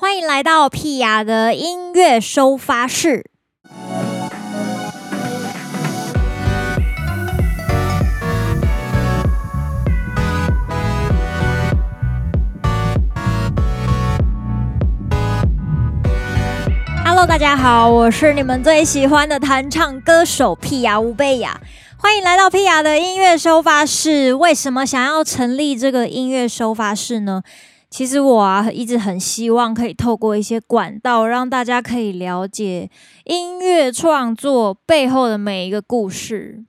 欢迎来到屁雅的音乐收发室。Hello，大家好，我是你们最喜欢的弹唱歌手屁雅吴贝雅。欢迎来到屁雅的音乐收发室。为什么想要成立这个音乐收发室呢？其实我啊，一直很希望可以透过一些管道，让大家可以了解音乐创作背后的每一个故事。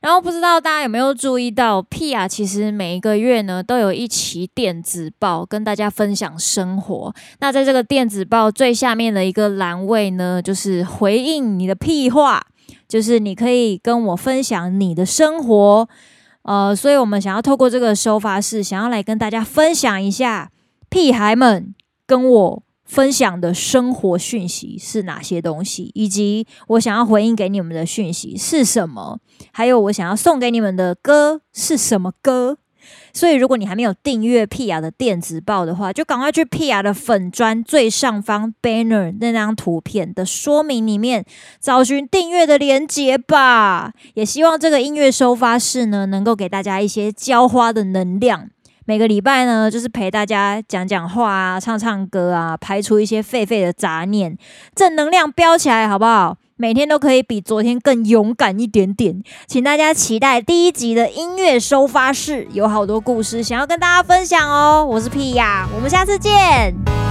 然后不知道大家有没有注意到，，P 啊其实每一个月呢，都有一期电子报跟大家分享生活。那在这个电子报最下面的一个栏位呢，就是回应你的屁话，就是你可以跟我分享你的生活。呃，所以我们想要透过这个收发室，想要来跟大家分享一下屁孩们跟我分享的生活讯息是哪些东西，以及我想要回应给你们的讯息是什么，还有我想要送给你们的歌是什么歌。所以，如果你还没有订阅屁雅的电子报的话，就赶快去屁雅的粉砖最上方 banner 那张图片的说明里面找寻订阅的链接吧。也希望这个音乐收发室呢，能够给大家一些浇花的能量。每个礼拜呢，就是陪大家讲讲话啊，唱唱歌啊，排除一些废废的杂念，正能量飙起来，好不好？每天都可以比昨天更勇敢一点点，请大家期待第一集的音乐收发室，有好多故事想要跟大家分享哦。我是屁呀，我们下次见。